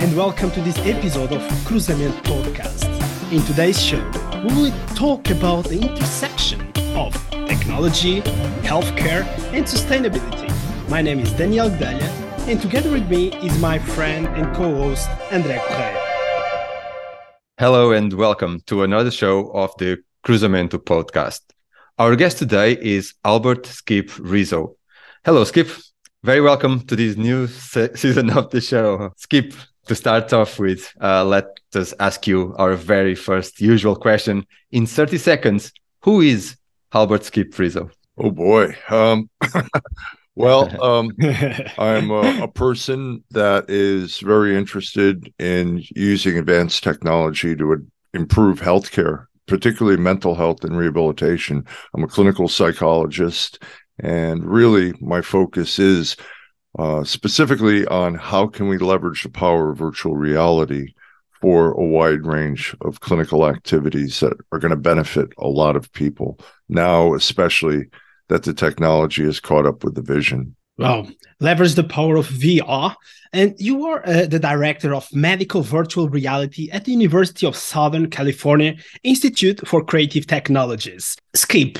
and welcome to this episode of Cruzamento Podcast. In today's show, we will talk about the intersection of technology, healthcare, and sustainability. My name is Daniel Guedelha, and together with me is my friend and co host, André Correia. Hello, and welcome to another show of the Cruzamento Podcast. Our guest today is Albert Skip Rizzo. Hello, Skip. Very welcome to this new se- season of the show. Skip, to start off with, uh, let us ask you our very first usual question. In 30 seconds, who is Albert Skip Rizzo? Oh boy. Um, well, um, I'm a, a, person that is very interested in using advanced technology to improve healthcare, particularly mental health and rehabilitation. I'm a clinical psychologist, and really my focus is uh, specifically on how can we leverage the power of virtual reality for a wide range of clinical activities that are going to benefit a lot of people now, especially that the technology has caught up with the vision. Well, leverage the power of VR. And you are uh, the director of medical virtual reality at the University of Southern California Institute for Creative Technologies. Skip,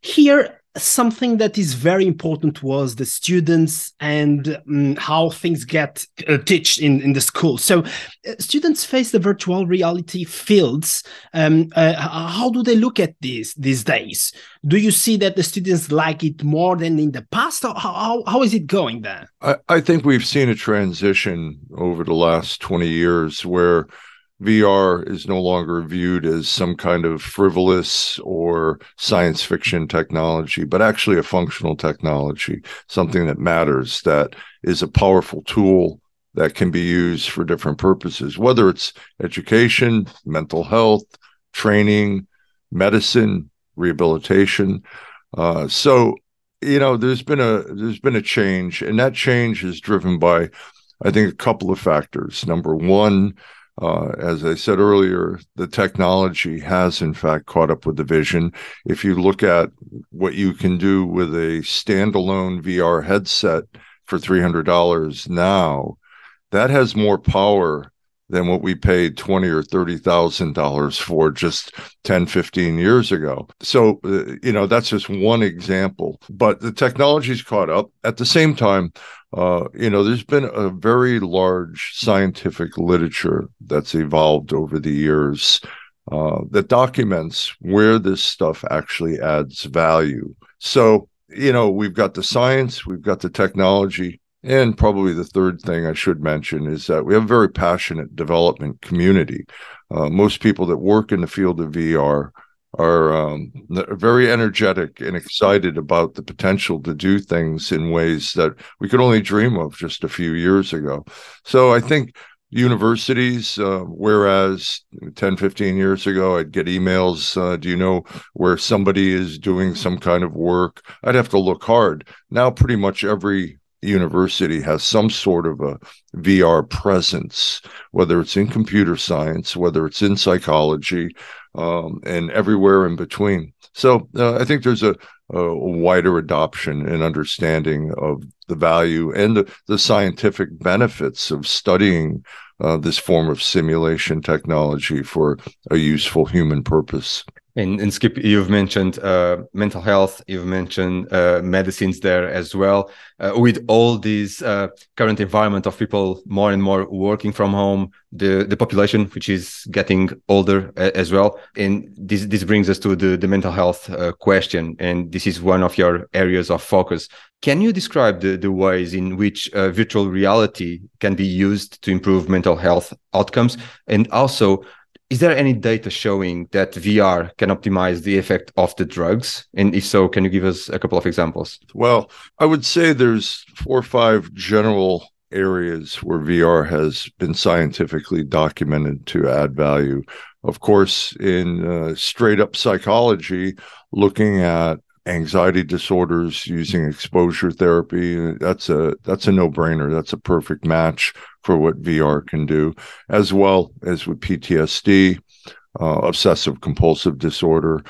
here something that is very important was the students and um, how things get uh, taught in, in the school. So uh, students face the virtual reality fields. Um, uh, how do they look at this these days? Do you see that the students like it more than in the past? How, how, how is it going there? I, I think we've seen a transition over the last 20 years where VR is no longer viewed as some kind of frivolous or science fiction technology, but actually a functional technology, something that matters, that is a powerful tool that can be used for different purposes, whether it's education, mental health, training, medicine, rehabilitation. Uh, so, you know, there's been a there's been a change, and that change is driven by, I think, a couple of factors. Number one, uh, as I said earlier, the technology has in fact caught up with the vision. If you look at what you can do with a standalone VR headset for $300 now, that has more power than what we paid 20 or 30,000 dollars for just 10 15 years ago. So uh, you know that's just one example, but the technology's caught up. At the same time, uh, you know, there's been a very large scientific literature that's evolved over the years uh, that documents where this stuff actually adds value. So, you know, we've got the science, we've got the technology, and probably the third thing I should mention is that we have a very passionate development community. Uh, most people that work in the field of VR are um, very energetic and excited about the potential to do things in ways that we could only dream of just a few years ago. So I think universities, uh, whereas 10, 15 years ago, I'd get emails, uh, do you know where somebody is doing some kind of work? I'd have to look hard. Now, pretty much every university has some sort of a VR presence, whether it's in computer science, whether it's in psychology, um, and everywhere in between. So uh, I think there's a, a, wider adoption and understanding of the value and the, the scientific benefits of studying uh, this form of simulation technology for a useful human purpose. And, and Skip, you've mentioned uh, mental health, you've mentioned uh, medicines there as well. Uh, with all this uh, current environment of people more and more working from home, the, the population, which is getting older as well. And this, this brings us to the, the mental health uh, question. And this is one of your areas of focus. Can you describe the, the ways in which uh, virtual reality can be used to improve mental health outcomes? And also, is there any data showing that VR can optimize the effect of the drugs? And if so, can you give us a couple of examples? Well, I would say there's four or five general areas where VR has been scientifically documented to add value. Of course, in uh, straight up psychology, looking at anxiety disorders using exposure therapy that's a that's a no-brainer. That's a perfect match for what VR can do as well as with PTSD uh, obsessive compulsive disorder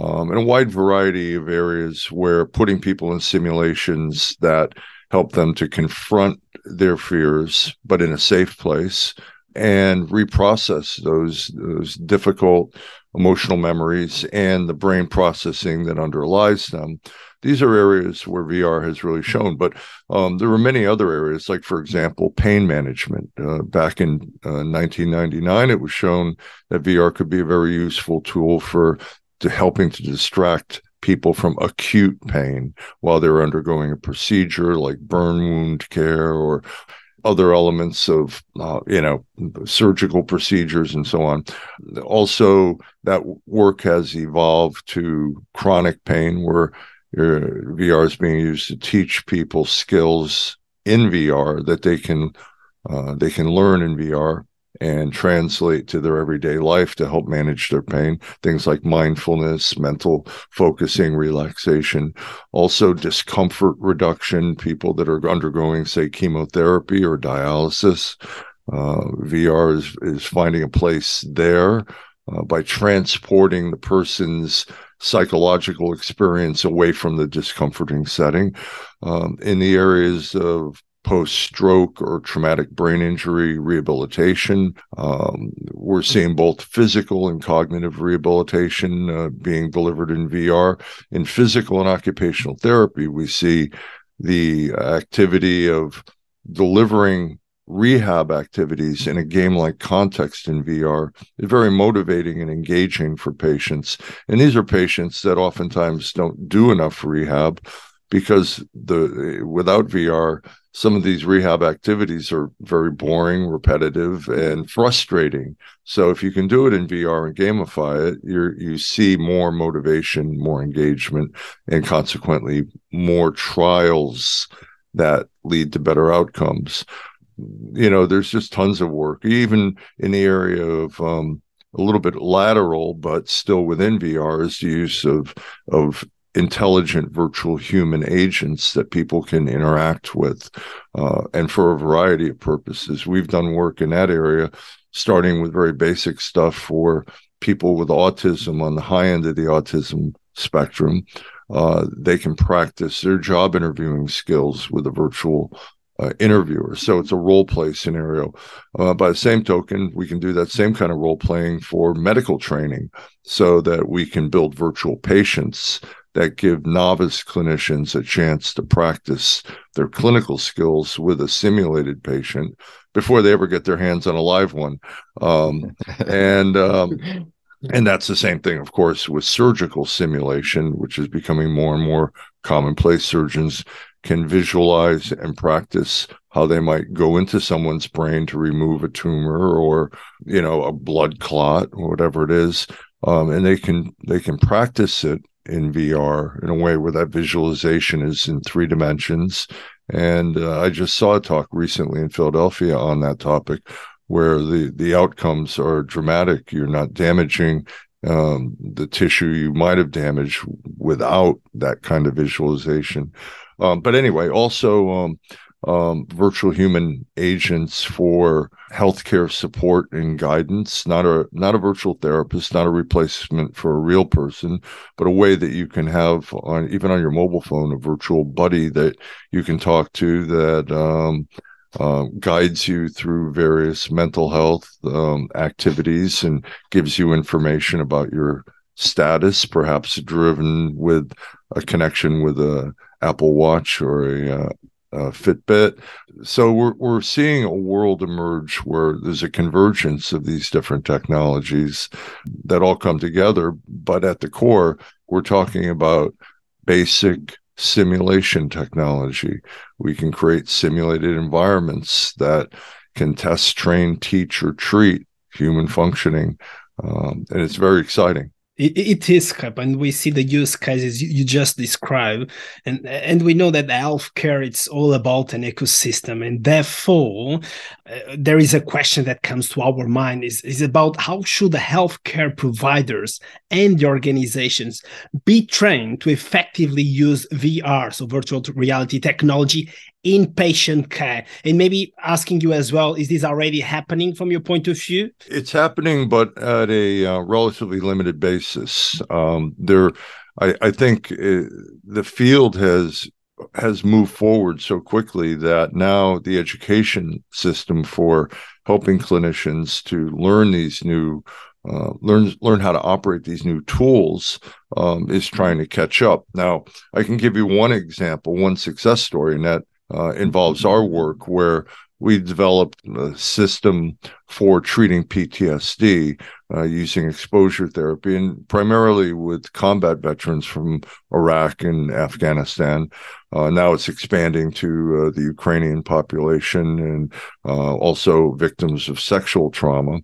um, and a wide variety of areas where putting people in simulations that help them to confront their fears, but in a safe place, and reprocess those those difficult emotional memories and the brain processing that underlies them. These are areas where VR has really shown, but um, there are many other areas, like, for example, pain management. Uh, back in uh, 1999, it was shown that VR could be a very useful tool for to helping to distract people from acute pain while they're undergoing a procedure like burn wound care or other elements of uh, you know surgical procedures and so on. Also that work has evolved to chronic pain where uh, vr is being used to teach people skills in vr that they can uh, they can learn in vr and translate to their everyday life to help manage their pain. Things like mindfulness, mental focusing, relaxation, also discomfort reduction. People that are undergoing, say, chemotherapy or dialysis. Uh, VR is, is finding a place there uh, by transporting the person's psychological experience away from the discomforting setting. Um, in the areas of post stroke or traumatic brain injury rehabilitation. Um, we're seeing both physical and cognitive rehabilitation uh, being delivered in VR. In physical and occupational therapy, we see the activity of delivering rehab activities in a game like context in VR is very motivating and engaging for patients. And these are patients that oftentimes don't do enough rehab because the without VR, some of these rehab activities are very boring, repetitive, and frustrating. So if you can do it in VR and gamify it, you you see more motivation, more engagement, and consequently more trials that lead to better outcomes. You know, there's just tons of work, even in the area of um, a little bit lateral, but still within VR is the use of of intelligent virtual human agents that people can interact with uh, and for a variety of purposes we've done work in that area starting with very basic stuff for people with autism on the high end of the autism spectrum uh, they can practice their job interviewing skills with a virtual uh, interviewer. So it's a role play scenario. Uh, by the same token, we can do that same kind of role playing for medical training so that we can build virtual patients that give novice clinicians a chance to practice their clinical skills with a simulated patient before they ever get their hands on a live one. Um, and um, and that's the same thing, of course, with surgical simulation, which is becoming more and more commonplace. Surgeons can visualize and practice how they might go into someone's brain to remove a tumor or you know a blood clot or whatever it is um, and they can they can practice it in VR in a way where that visualization is in three dimensions. And uh, I just saw a talk recently in Philadelphia on that topic, where the the outcomes are dramatic. You're not damaging um, the tissue you might have damaged without that kind of visualization. Um, but anyway, also um, um, virtual human agents for healthcare support and guidance. Not a not a virtual therapist not a replacement for a real person but a way that you can have on even on your mobile phone a virtual buddy that you can talk to that um, uh, guides you through various mental health um, activities and gives you information about your status perhaps driven with a connection with a apple watch or a uh, uh, Fitbit. So we're we're seeing a world emerge where there's a convergence of these different technologies that all come together. But at the core, we're talking about basic simulation technology. We can create simulated environments that can test, train, teach, or treat human functioning, um, and it's very exciting. It, it is Skip, and we see the use cases you, you just described, and and we know that healthcare it's all about an ecosystem, and therefore uh, there is a question that comes to our mind is is about how should the healthcare providers and the organizations be trained to effectively use VR, so virtual reality technology, in patient care. And maybe asking you as well is this already happening from your point of view? It's happening but at a uh, relatively limited basis. Um, there I, I think uh, the field has has moved forward so quickly that now the education system for helping clinicians to learn these new uh, learn learn how to operate these new tools um, is trying to catch up. Now, I can give you one example, one success story, and that uh, involves our work where we developed a system for treating PTSD uh, using exposure therapy, and primarily with combat veterans from Iraq and Afghanistan. Uh, now it's expanding to uh, the Ukrainian population and uh, also victims of sexual trauma.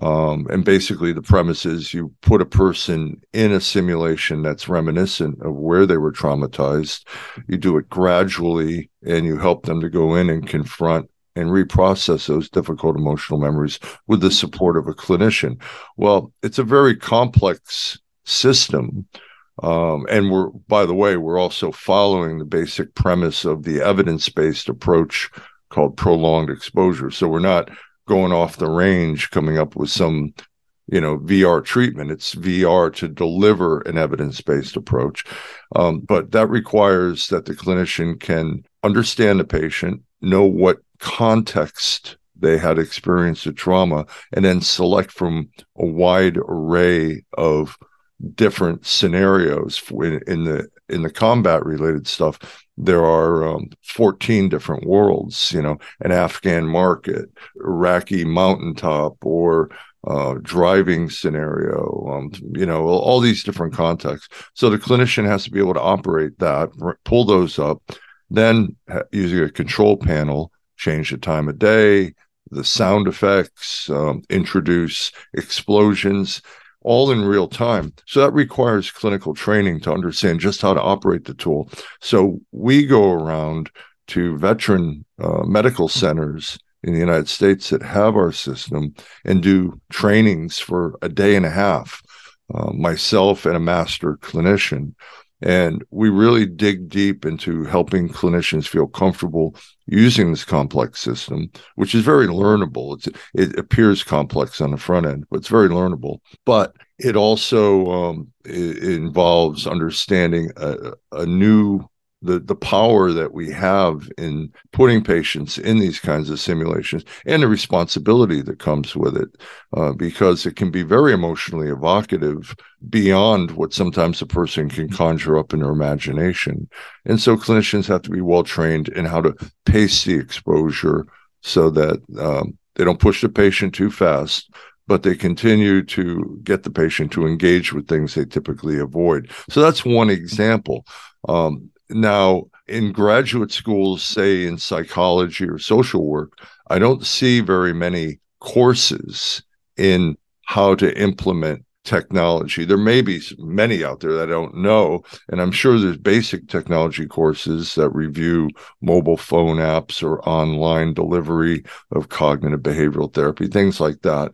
Um, and basically, the premise is you put a person in a simulation that's reminiscent of where they were traumatized. You do it gradually, and you help them to go in and confront and reprocess those difficult emotional memories with the support of a clinician. Well, it's a very complex system. Um, and we're, by the way, we're also following the basic premise of the evidence based approach called prolonged exposure. So we're not going off the range coming up with some you know VR treatment. It's VR to deliver an evidence based approach, um, but that requires that the clinician can understand the patient, know what context they had experienced a trauma, and then select from a wide array of different scenarios in, in the in the combat related stuff there are um, 14 different worlds, you know, an Afghan market, Iraqi mountaintop, or uh, driving scenario, um, you know, all these different contexts. So the clinician has to be able to operate that, pull those up, then using a control panel, change the time of day, the sound effects, um, introduce explosions, all in real time. So that requires clinical training to understand just how to operate the tool. So we go around to veteran uh, medical centers in the United States that have our system and do trainings for a day and a half, uh, myself and a master clinician. And we really dig deep into helping clinicians feel comfortable using this complex system, which is very learnable. It's, it appears complex on the front end, but it's very learnable. But it also um, it involves understanding a, a new the the power that we have in putting patients in these kinds of simulations and the responsibility that comes with it uh, because it can be very emotionally evocative beyond what sometimes a person can conjure up in their imagination and so clinicians have to be well trained in how to pace the exposure so that um, they don't push the patient too fast but they continue to get the patient to engage with things they typically avoid. So that's one example. Um, now, in graduate schools, say in psychology or social work, I don't see very many courses in how to implement technology. There may be many out there that I don't know. And I'm sure there's basic technology courses that review mobile phone apps or online delivery of cognitive behavioral therapy, things like that.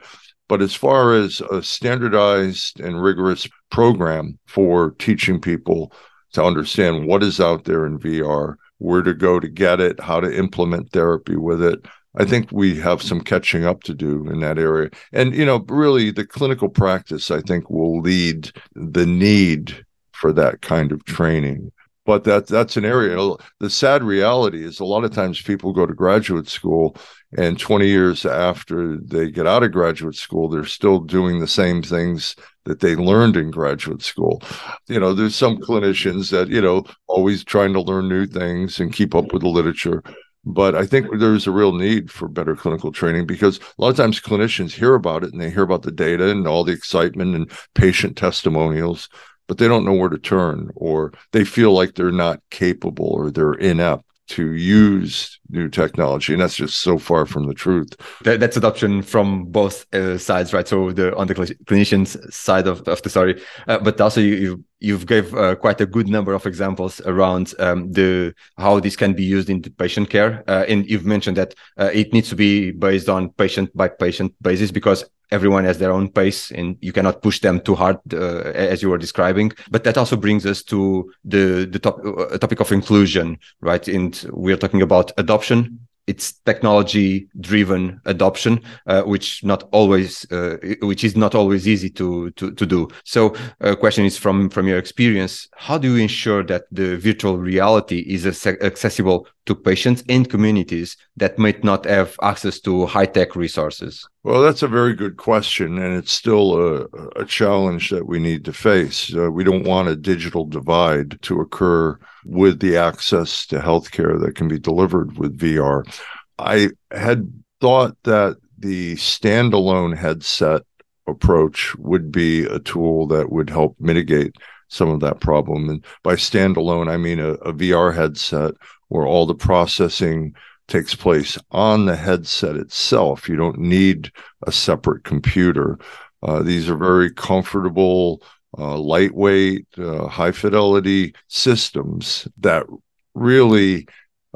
But as far as a standardized and rigorous program for teaching people to understand what is out there in VR, where to go to get it, how to implement therapy with it. I think we have some catching up to do in that area. And, you know, really the clinical practice, I think, will lead the need for that kind of training. But that that's an area. The sad reality is a lot of times people go to graduate school and 20 years after they get out of graduate school, they're still doing the same things that they learned in graduate school. You know, there's some clinicians that, you know, always trying to learn new things and keep up with the literature. But I think there's a real need for better clinical training because a lot of times clinicians hear about it and they hear about the data and all the excitement and patient testimonials, but they don't know where to turn or they feel like they're not capable or they're inept to use new technology and that's just so far from the truth. That, that's adoption from both uh, sides right? So the on the clinicians side of, of the story uh, but also you, you you've gave uh, quite a good number of examples around um, the how this can be used in patient care. Uh, and you've mentioned that uh, it needs to be based on patient by patient basis because everyone has their own pace and you cannot push them too hard uh, as you were describing. But that also brings us to the the top, uh, topic of inclusion right? And we're talking about adoption. It's technology driven adoption uh, which not always uh, which is not always easy to to, to do. So a uh, question is from from your experience. How do you ensure that the virtual reality is accessible to patients and communities that might not have access to high tech resources well that's a very good question and it's still a, a challenge that we need to face uh, we don't want a digital divide to occur with the access to healthcare that can be delivered with VR. I had thought that the standalone headset approach would be a tool that would help mitigate some of that problem. And by standalone, I mean a, a VR headset where all the processing takes place on the headset itself. You don't need a separate computer. Uh, these are very comfortable uh, lightweight, uh, high fidelity systems that really,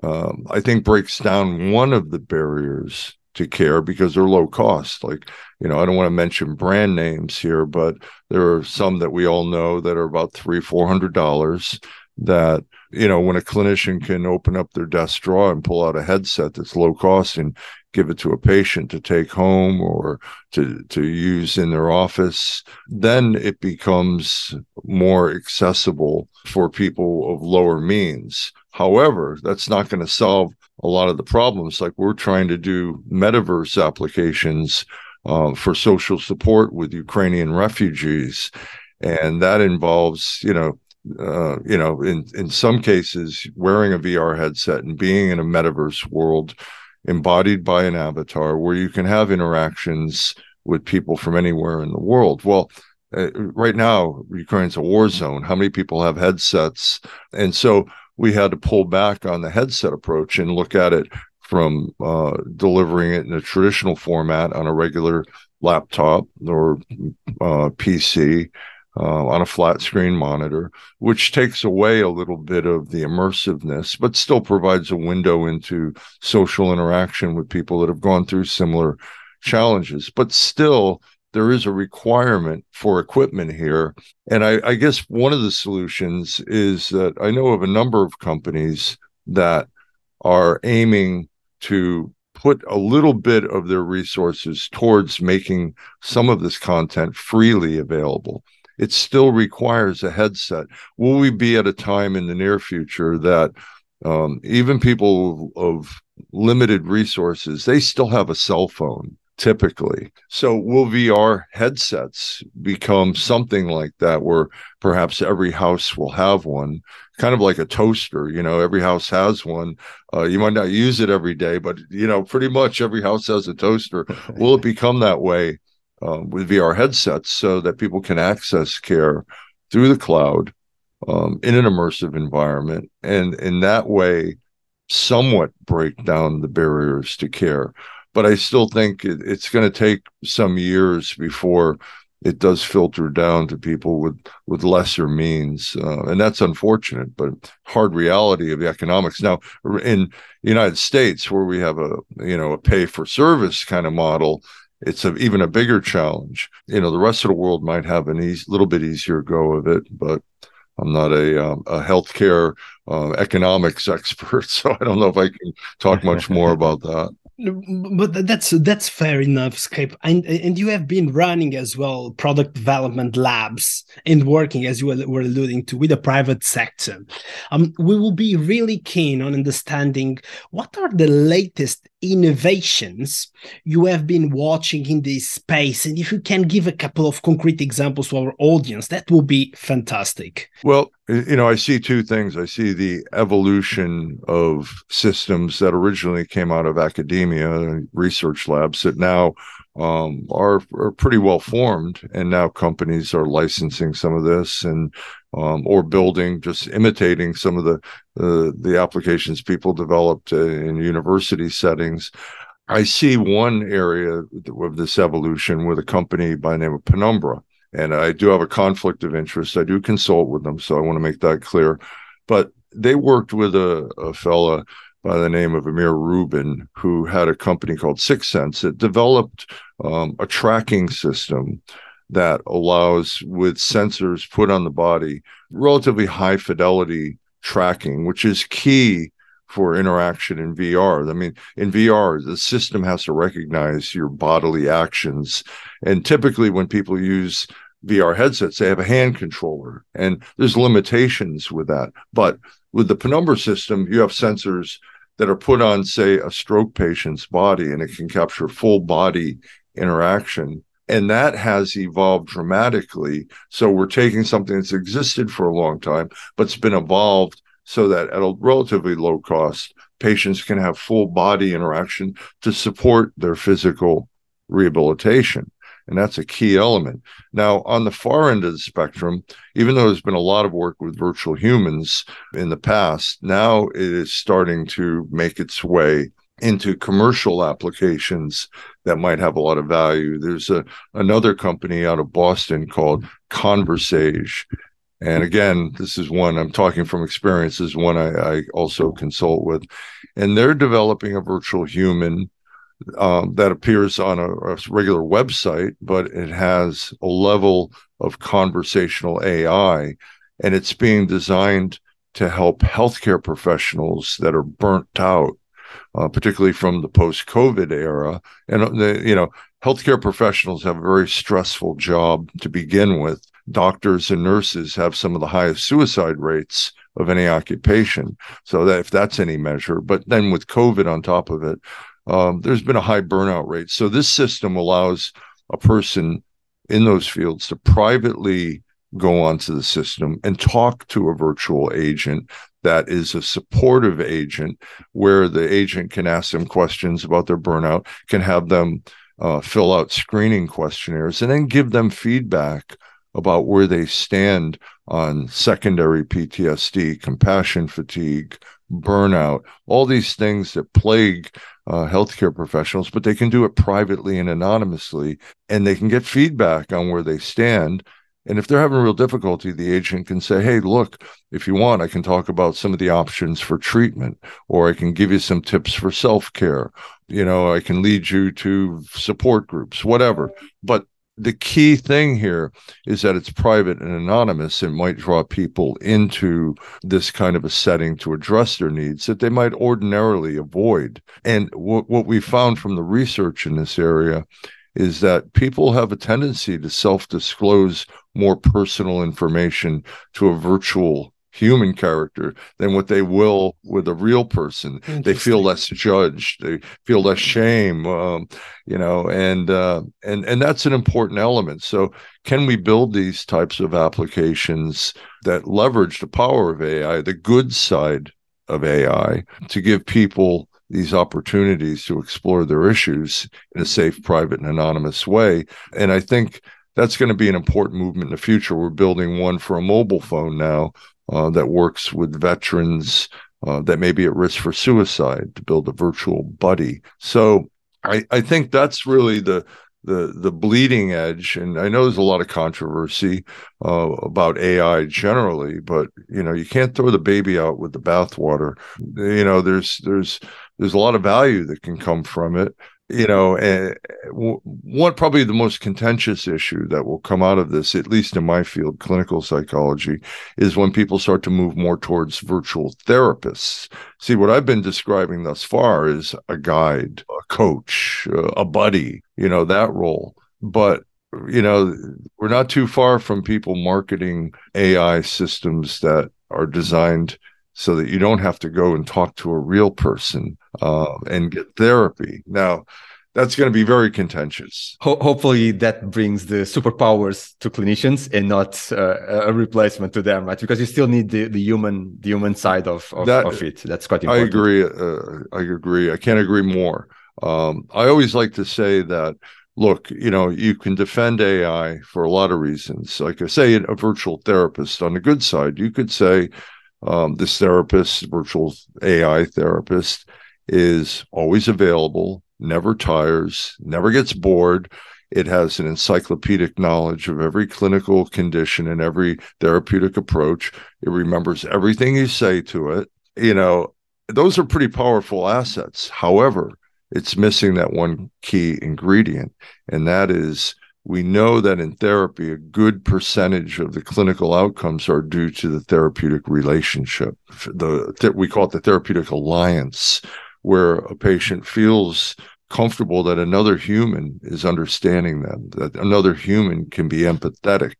um, I think, breaks down one of the barriers to care because they're low cost. Like, you know, I don't want to mention brand names here, but there are some that we all know that are about three, four hundred dollars that you know when a clinician can open up their desk drawer and pull out a headset that's low cost and give it to a patient to take home or to to use in their office then it becomes more accessible for people of lower means. However that's not going to solve a lot of the problems. Like we're trying to do metaverse applications uh, for social support with ukrainian refugees. And that involves you know uh, you know, in in some cases, wearing a VR headset and being in a metaverse world embodied by an avatar where you can have interactions with people from anywhere in the world. Well, uh, right now, Ukraine's a war zone. How many people have headsets? And so we had to pull back on the headset approach and look at it from uh, delivering it in a traditional format on a regular laptop or uh, PC uh, on a flat screen monitor, which takes away a little bit of the immersiveness, but still provides a window into social interaction with people that have gone through similar challenges. But still, there is a requirement for equipment here. And I, I guess one of the solutions is that I know of a number of companies that are aiming to put a little bit of their resources towards making some of this content freely available it still requires a headset. Will we be at a time in the near future that um, even people of limited resources, they still have a cell phone typically. So will VR headsets become something like that where perhaps every house will have one, kind of like a toaster, you know, every house has one. Uh, you might not use it every day, but you know, pretty much every house has a toaster. will it become that way uh, with VR headsets so that people can access care through the cloud um, in an immersive environment, and in that way, somewhat break down the barriers to care. But I still think it, it's going to take some years before it does filter down to people with with lesser means, uh, and that's unfortunate, but hard reality of the economics. Now, in the United States, where we have a you know a pay for service kind of model, it's a, even a bigger challenge. You know, the rest of the world might have a easy, little bit easier go of it, but I'm not a um, a healthcare uh, economics expert, so I don't know if I can talk much more about that. But that's that's fair enough Skip and and you have been running as well product development labs and working as you were alluding to with the private sector. Um we will be really keen on understanding what are the latest innovations you have been watching in this space and if you can give a couple of concrete examples to our audience that will be fantastic. Well you know i see two things. I see the evolution of systems that originally came out of academia research labs that now um, are, are pretty well formed and now companies are licensing some of this and um, or building just imitating some of the the applications people developed in university settings. I see one area of this evolution with a company by the name of penumbra and i do have a conflict of interest. I do consult with them so i want to make that clear. But they worked with a, a fella by the name of Amir Rubin, who had a company called Sixense that developed um, a tracking system that allows, with sensors put on the body, relatively high fidelity tracking, which is key for interaction in VR. I mean, in VR, the system has to recognize your bodily actions. And typically, when people use VR headsets, they have a hand controller, and there's limitations with that. But with the Penumbra system, you have sensors that are put on, say, a stroke patient's body, and it can capture full body interaction. And that has evolved dramatically. So we're taking something that's existed for a long time, but it's been evolved so that at a relatively low cost, patients can have full body interaction to support their physical rehabilitation. And that's a key element. Now, on the far end of the spectrum, even though there's been a lot of work with virtual humans in the past, now it is starting to make its way into commercial applications that might have a lot of value. There's a another company out of Boston called Conversage. And again, this is one I'm talking from experience, is one I, I also consult with. And they're developing a virtual human um, that appears on a, a, regular website, but it has a level of conversational AI, and it's being designed to help healthcare professionals that are burnt out, uh, particularly from the post-COVID era. And uh, the, you know, healthcare professionals have a very stressful job to begin with. Doctors and nurses have some of the highest suicide rates of any occupation. So that if that's any measure, but then with COVID on top of it, um, there's been a high burnout rate. So this system allows a person in those fields to privately go onto the system and talk to a virtual agent that is a supportive agent where the agent can ask them questions about their burnout, can have them uh, fill out screening questionnaires, and then give them feedback about where they stand on secondary PTSD, compassion fatigue, burnout, all these things that plague uh, healthcare professionals, but they can do it privately and anonymously, and they can get feedback on where they stand. And if they're having real difficulty, the agent can say, Hey, look, if you want, I can talk about some of the options for treatment, or I can give you some tips for self care. You know, I can lead you to support groups, whatever. But the key thing here is that it's private and anonymous and might draw people into this kind of a setting to address their needs that they might ordinarily avoid. And what, what we found from the research in this area is that people have a tendency to self disclose more personal information to a virtual human character than what they will with a real person. They feel less judged. They feel less shame. Um, you know, and uh, and and that's an important element. So, can we build these types of applications that leverage the power of AI, the good side of AI, to give people these opportunities to explore their issues in a safe, private, and anonymous way? And I think that's going to be an important movement in the future. We're building one for a mobile phone now uh, that works with veterans uh, that may be at risk for suicide to build a virtual buddy. So I, I think that's really the the the bleeding edge. And I know there's a lot of controversy uh, about AI generally, but you know you can't throw the baby out with the bathwater. You know there's there's there's a lot of value that can come from it you know, uh, probably the most contentious issue that will come out of this, at least in my field, clinical psychology, is when people start to move more towards virtual therapists. See, what I've been describing thus far is a guide, a coach, uh, a buddy, you know, that role. But you know, we're not too far from people marketing AI systems that are designed so that you don't have to go and talk to a real person uh, and get therapy. Now, that's going to be very contentious. Ho- hopefully, that brings the superpowers to clinicians and not uh, a replacement to them, right? Because you still need the, the human the human side of of, that, of it. That's quite important. I agree. Uh, I agree. I can't agree more. Um, I always like to say that look, you know, you can defend AI for a lot of reasons. Like I say, a virtual therapist on the good side, you could say um, this therapist, virtual AI therapist, is always available, never tires, never gets bored. It has an encyclopedic knowledge of every clinical condition and every therapeutic approach. It remembers everything you say to it. You know, those are pretty powerful assets. However, it's missing that one key ingredient, and that is we know that in therapy, a good percentage of the clinical outcomes are due to the therapeutic relationship. The we call it the therapeutic alliance, where a patient feels comfortable that another human is understanding them, that another human can be empathetic,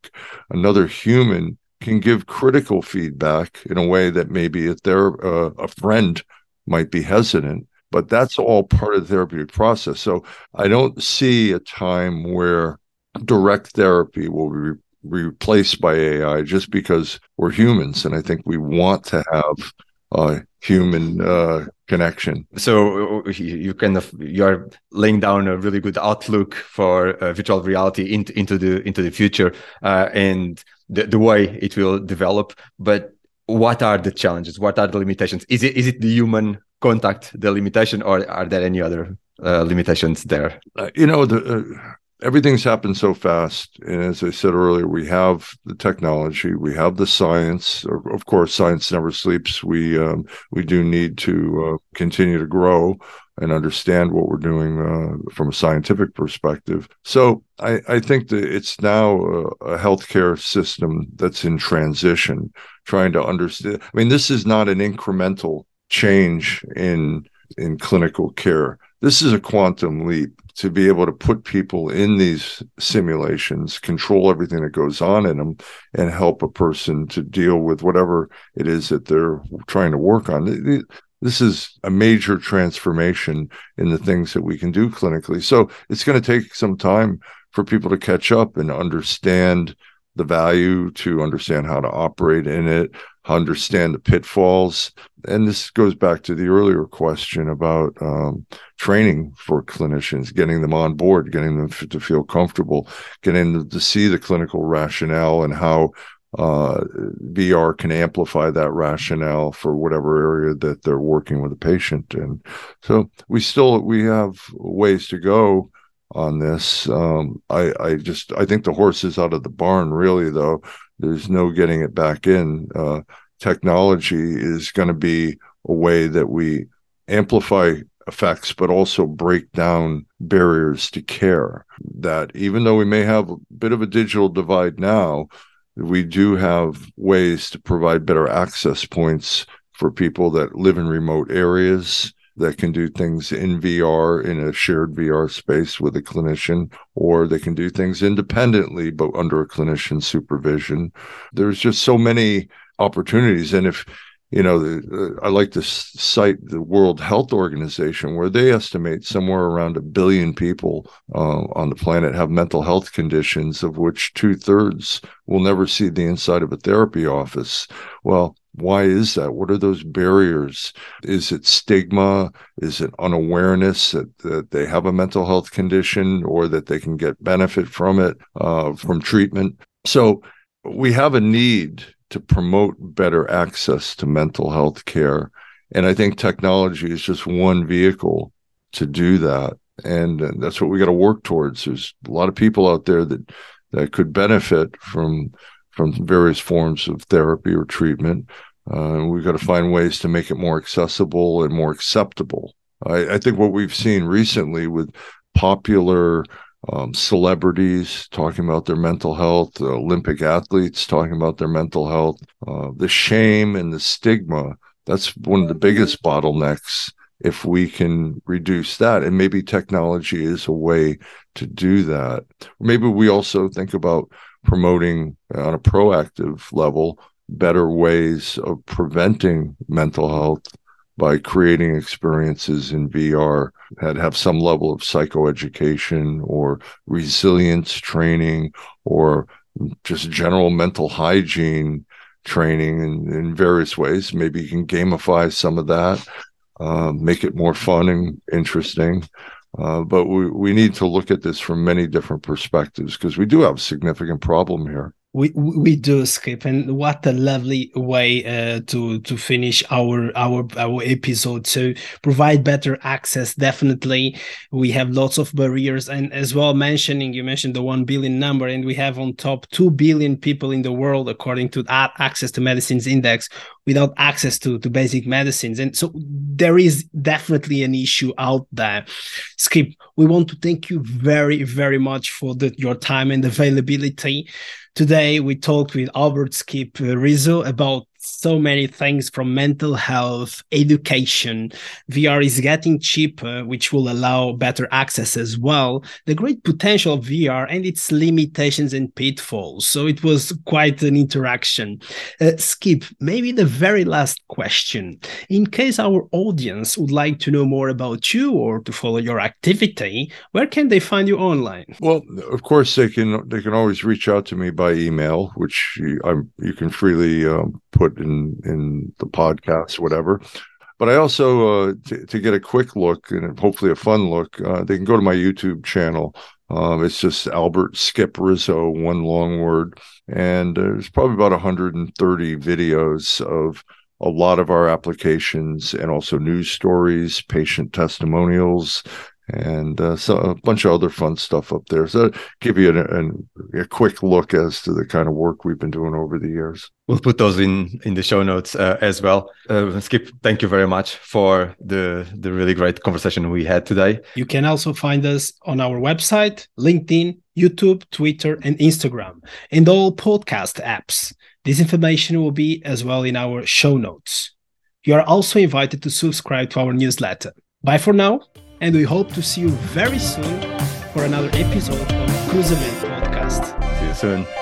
another human can give critical feedback in a way that maybe if they're uh, a friend might be hesitant but that's all part of the therapeutic process. So i don't see a time where direct therapy will be re- replaced by ai just because we're humans and i think we want to have a human uh, connection. So you kind of you are laying down a really good outlook for uh, virtual reality into into the into the future uh, and the, the way it will develop. But what are the challenges? What are the limitations? Is it is it the human contact the limitation, or are there any other uh, limitations there? Uh, you know the uh, everything's happened so fast. And as I said earlier, we have the technology, we have the science. Of course, science never sleeps. We um, we do need to uh, continue to grow and understand what we're doing uh, from a scientific perspective. So I, I think that it's now a, a healthcare system that's in transition, trying to understand. I mean, this is not an incremental change in in clinical care. This is a quantum leap to be able to put people in these simulations, control everything that goes on in them, and help a person to deal with whatever it is that they're trying to work on. This is a major transformation in the things that we can do clinically. So it's going to take some time for people to catch up and understand the value, to understand how to operate in it, understand the pitfalls. And this goes back to the earlier question about um, training for clinicians, getting them on board, getting them to feel comfortable, getting them to see the clinical rationale and how uh, VR can amplify that rationale for whatever area that they're working with a patient. And so we still we have ways to go on this. Um, I, I just I think the horse is out of the barn, really. Though there's no getting it back in. Uh, technology is going to be a way that we amplify effects, but also break down barriers to care. That even though we may have a bit of a digital divide now, we do have ways to provide better access points for people that live in remote areas that can do things in VR in a shared VR space with a clinician, or they can do things independently but under a clinician supervision. There's just so many opportunities. And if you know, the, I like to cite the World Health Organization, where they estimate somewhere around a billion people uh, on the planet have mental health conditions, of which two thirds will never see the inside of a therapy office. Well, why is that? What are those barriers? Is it stigma? Is it unawareness that, that they have a mental health condition or that they can get benefit from it, uh, from treatment? So we have a need to promote better access to mental health care. And I think technology is just one vehicle to do that. And that's what we got to work towards. There's a lot of people out there that, that could benefit from from various forms of therapy or treatment. Uh, we've got to find ways to make it more accessible and more acceptable. I, I think what we've seen recently with popular um, celebrities talking about their mental health, uh, Olympic athletes talking about their mental health, uh, the shame and the stigma. That's one of the biggest bottlenecks. If we can reduce that, and maybe technology is a way to do that. Maybe we also think about promoting on a proactive level better ways of preventing mental health by creating experiences in VR that have some level of psychoeducation or resilience training or just general mental hygiene training in, in various ways. Maybe you can gamify some of that, uh, make it more fun and interesting. Uh, but we, we need to look at this from many different perspectives because we do have a significant problem here we we do skip and what a lovely way uh, to to finish our our our episode. To provide better access definitely. We have lots of barriers and as well mentioning you mentioned the 1 billion number and we have on top 2 billion people in the world according to that access to medicines index without access to, to basic medicines. And so there is definitely an issue out there. Skip, we want to thank you very, very much for the, your time and availability. Today, we talked with Albert Skip uh, Rizzo about so many things from mental health, education. VR is getting cheaper, which will allow better access as well. The great potential of VR and its limitations and pitfalls. So it was quite an interaction. Uh, Skip, maybe the very last question. In case our audience would like to know more about you or to follow your activity, where can they find you online? Well, of course they can. They can always reach out to me by email, which you, you can freely um, put in in the podcast, whatever. But I also uh, t- to get a quick look and hopefully a fun look, uh, they can go to my YouTube channel. Um, it's just Albert Skip Rizzo, one long word, and there's probably about 130 videos of a lot of our applications and also news stories, patient testimonials, and uh, so a bunch of other fun stuff up there. So give you an, a quick look as to the kind of work we've been doing over the years. We'll put those in in the show notes uh, as well. Uh, Skip, thank you very much for the the really great conversation we had today. You can also find us on our website, LinkedIn, YouTube, Twitter, and Instagram, and all podcast apps. This information will be as well in our show notes. You are also invited to subscribe to our newsletter. Bye for now and we hope to see you very soon for another episode of Cruzamento Podcast. See you soon.